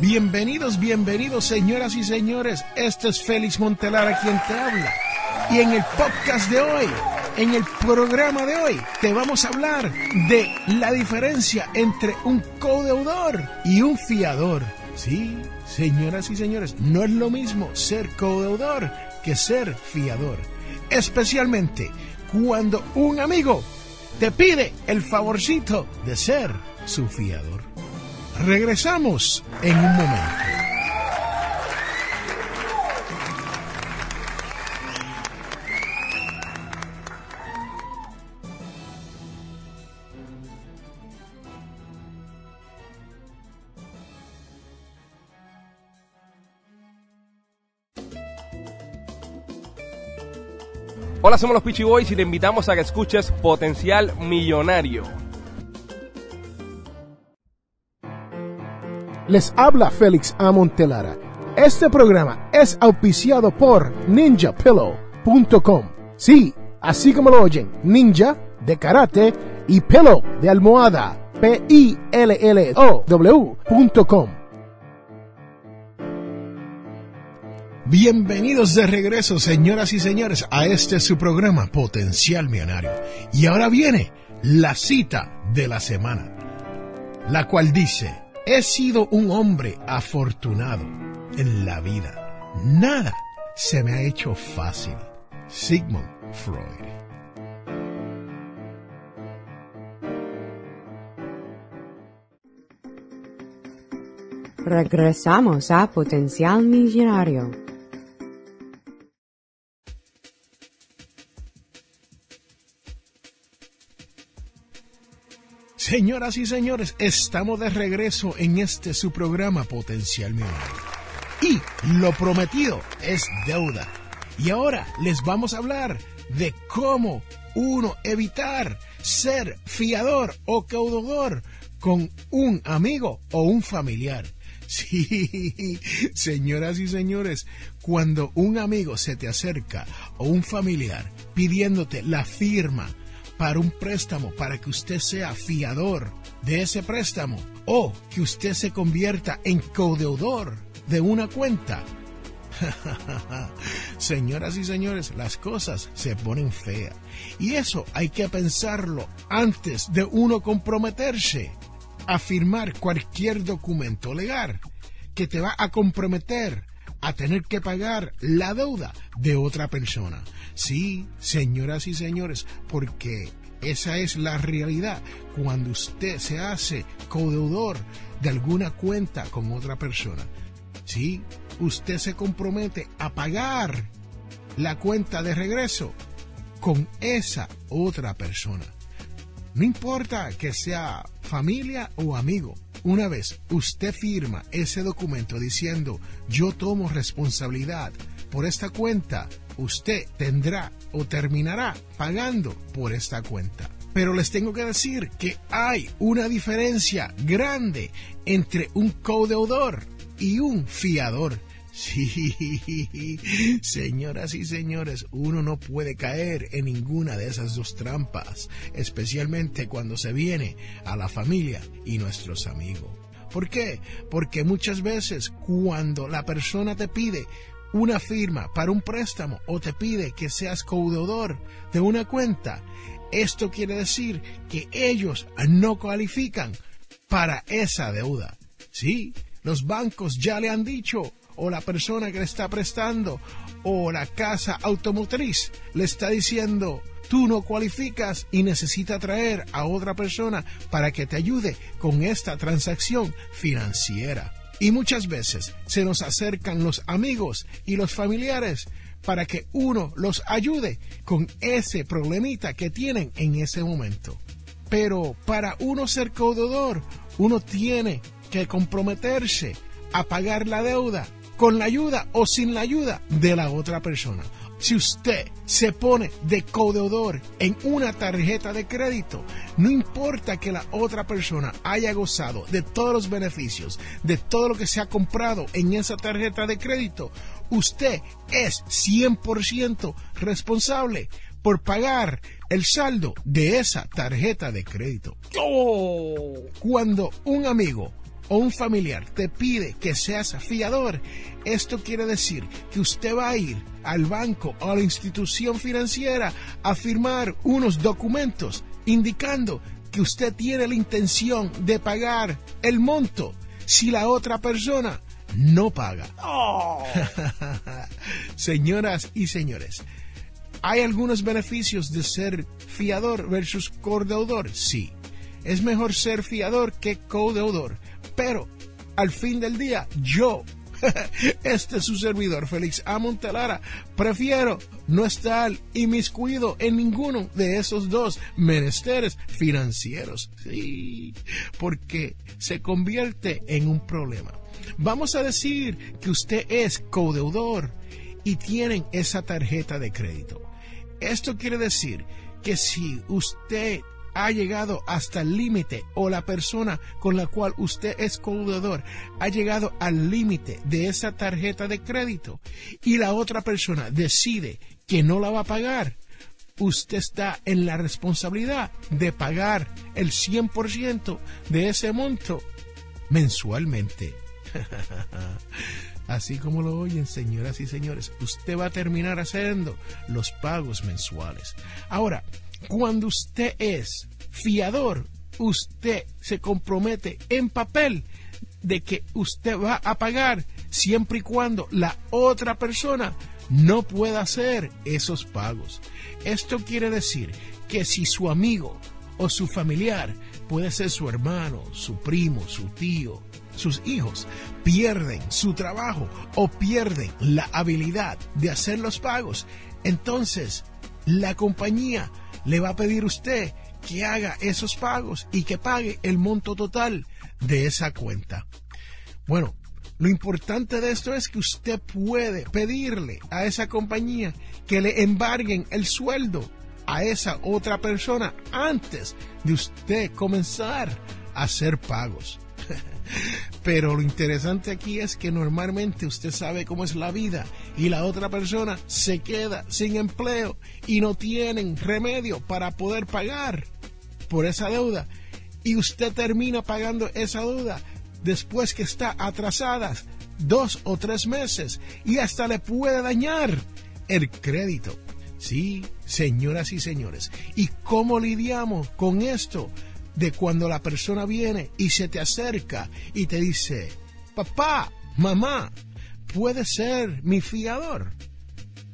Bienvenidos, bienvenidos señoras y señores. Este es Félix Montelara quien te habla. Y en el podcast de hoy, en el programa de hoy, te vamos a hablar de la diferencia entre un codeudor y un fiador. Sí, señoras y señores, no es lo mismo ser codeudor que ser fiador. Especialmente cuando un amigo te pide el favorcito de ser su fiador. Regresamos en un momento. Hola, somos los Peachy Boys y te invitamos a que escuches Potencial Millonario. Les habla Félix A. Montelara. Este programa es auspiciado por ninjapillow.com. Sí, así como lo oyen, ninja de karate y pillow de almohada. P-I-L-L-O-W.com. Bienvenidos de regreso, señoras y señores, a este su programa Potencial Millonario. Y ahora viene la cita de la semana, la cual dice, he sido un hombre afortunado en la vida. Nada se me ha hecho fácil. Sigmund Freud. Regresamos a Potencial Millonario. Señoras y señores, estamos de regreso en este su programa Potencial Millonario. Y lo prometido es deuda. Y ahora les vamos a hablar de cómo uno evitar ser fiador o caudador con un amigo o un familiar. Sí, señoras y señores, cuando un amigo se te acerca o un familiar pidiéndote la firma para un préstamo, para que usted sea fiador de ese préstamo o que usted se convierta en codeudor de una cuenta. Señoras y señores, las cosas se ponen feas. Y eso hay que pensarlo antes de uno comprometerse a firmar cualquier documento legal que te va a comprometer tener que pagar la deuda de otra persona. Sí, señoras y señores, porque esa es la realidad cuando usted se hace codeudor de alguna cuenta con otra persona. Sí, usted se compromete a pagar la cuenta de regreso con esa otra persona. No importa que sea familia o amigo. Una vez usted firma ese documento diciendo yo tomo responsabilidad por esta cuenta, usted tendrá o terminará pagando por esta cuenta. Pero les tengo que decir que hay una diferencia grande entre un codeudor y un fiador. Sí, señoras y señores, uno no puede caer en ninguna de esas dos trampas, especialmente cuando se viene a la familia y nuestros amigos. ¿Por qué? Porque muchas veces cuando la persona te pide una firma para un préstamo o te pide que seas codeudor de una cuenta, esto quiere decir que ellos no cualifican para esa deuda. Sí, los bancos ya le han dicho o la persona que le está prestando o la casa automotriz le está diciendo, tú no cualificas y necesita traer a otra persona para que te ayude con esta transacción financiera. Y muchas veces se nos acercan los amigos y los familiares para que uno los ayude con ese problemita que tienen en ese momento. Pero para uno ser caudador, uno tiene que comprometerse a pagar la deuda con la ayuda o sin la ayuda de la otra persona. Si usted se pone de codeudor en una tarjeta de crédito, no importa que la otra persona haya gozado de todos los beneficios, de todo lo que se ha comprado en esa tarjeta de crédito, usted es 100% responsable por pagar el saldo de esa tarjeta de crédito. ¡Oh! Cuando un amigo o un familiar te pide que seas fiador, esto quiere decir que usted va a ir al banco o a la institución financiera a firmar unos documentos indicando que usted tiene la intención de pagar el monto si la otra persona no paga. ¡Oh! Señoras y señores, ¿hay algunos beneficios de ser fiador versus codeudor? Sí. Es mejor ser fiador que codeudor pero al fin del día, yo, este es su servidor, Félix A. Prefiero no estar inmiscuido en ninguno de esos dos menesteres financieros. Sí, porque se convierte en un problema. Vamos a decir que usted es codeudor y tienen esa tarjeta de crédito. Esto quiere decir que si usted ha llegado hasta el límite o la persona con la cual usted es codeudor ha llegado al límite de esa tarjeta de crédito y la otra persona decide que no la va a pagar, usted está en la responsabilidad de pagar el 100% de ese monto mensualmente. Así como lo oyen, señoras y señores, usted va a terminar haciendo los pagos mensuales. Ahora, cuando usted es fiador, usted se compromete en papel de que usted va a pagar siempre y cuando la otra persona no pueda hacer esos pagos. Esto quiere decir que si su amigo o su familiar, puede ser su hermano, su primo, su tío, sus hijos, pierden su trabajo o pierden la habilidad de hacer los pagos, entonces la compañía le va a pedir usted que haga esos pagos y que pague el monto total de esa cuenta. Bueno, lo importante de esto es que usted puede pedirle a esa compañía que le embarguen el sueldo a esa otra persona antes de usted comenzar a hacer pagos. Pero lo interesante aquí es que normalmente usted sabe cómo es la vida y la otra persona se queda sin empleo y no tienen remedio para poder pagar por esa deuda. Y usted termina pagando esa deuda después que está atrasada dos o tres meses y hasta le puede dañar el crédito. Sí, señoras y señores. ¿Y cómo lidiamos con esto? De cuando la persona viene y se te acerca y te dice, papá, mamá, puede ser mi fiador.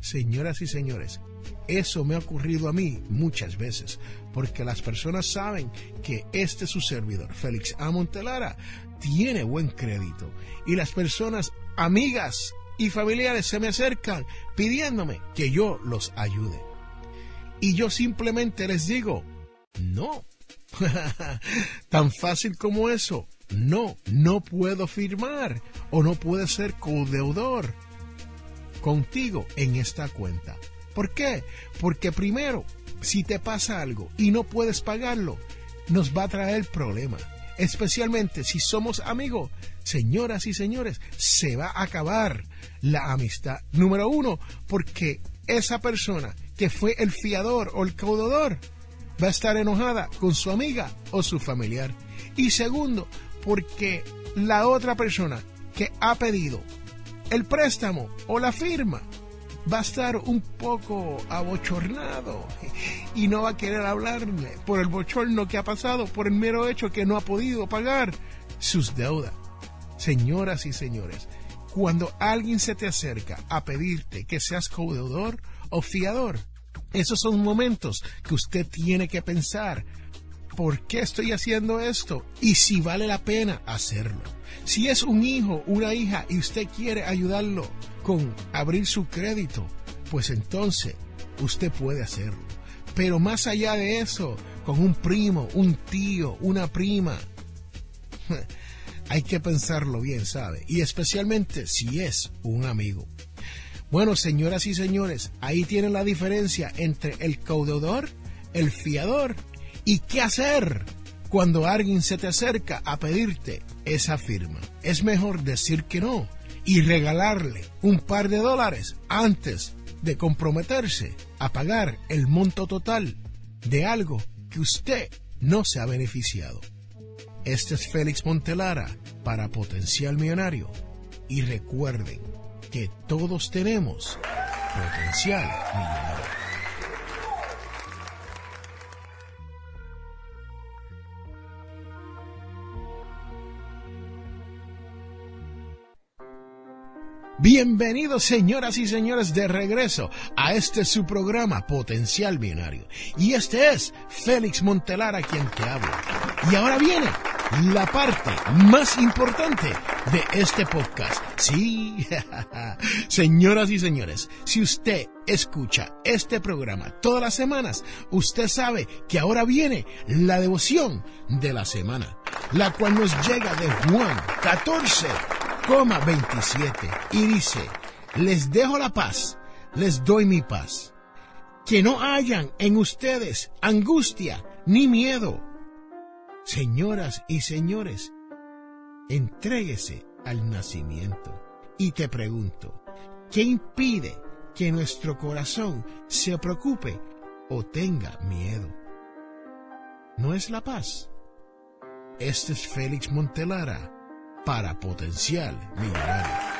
Señoras y señores, eso me ha ocurrido a mí muchas veces, porque las personas saben que este su servidor, Félix A. Montelara, tiene buen crédito y las personas amigas y familiares se me acercan pidiéndome que yo los ayude. Y yo simplemente les digo, no, Tan fácil como eso. No, no puedo firmar o no puedo ser codeudor contigo en esta cuenta. ¿Por qué? Porque primero, si te pasa algo y no puedes pagarlo, nos va a traer problemas. Especialmente si somos amigos, señoras y señores, se va a acabar la amistad. Número uno, porque esa persona que fue el fiador o el caudador va a estar enojada con su amiga o su familiar. Y segundo, porque la otra persona que ha pedido el préstamo o la firma va a estar un poco abochornado y no va a querer hablarle por el bochorno que ha pasado, por el mero hecho que no ha podido pagar sus deudas. Señoras y señores, cuando alguien se te acerca a pedirte que seas codeudor o fiador. Esos son momentos que usted tiene que pensar, ¿por qué estoy haciendo esto? Y si vale la pena hacerlo. Si es un hijo, una hija y usted quiere ayudarlo con abrir su crédito, pues entonces usted puede hacerlo. Pero más allá de eso, con un primo, un tío, una prima, hay que pensarlo bien, ¿sabe? Y especialmente si es un amigo. Bueno, señoras y señores, ahí tienen la diferencia entre el caudador, el fiador y qué hacer cuando alguien se te acerca a pedirte esa firma. Es mejor decir que no y regalarle un par de dólares antes de comprometerse a pagar el monto total de algo que usted no se ha beneficiado. Este es Félix Montelara para Potencial Millonario y recuerden que todos tenemos potencial millonario. Bienvenidos señoras y señores de regreso a este su programa Potencial Millonario. Y este es Félix Montelara quien te habla. Y ahora viene la parte más importante de este podcast. Sí, señoras y señores, si usted escucha este programa todas las semanas, usted sabe que ahora viene la devoción de la semana, la cual nos llega de Juan 14 27 y dice, les dejo la paz, les doy mi paz. Que no hayan en ustedes angustia ni miedo. Señoras y señores, entréguese al nacimiento. Y te pregunto, ¿qué impide que nuestro corazón se preocupe o tenga miedo? ¿No es la paz? Este es Félix Montelara para Potencial Millonario.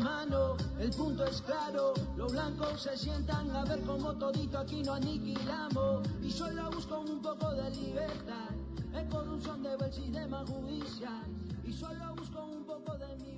mano, el punto es claro, los blancos se sientan a ver cómo todito aquí no aniquilamos. Y solo busco un poco de libertad, es corrupción debe el sistema judicial. Y solo busco un poco de mi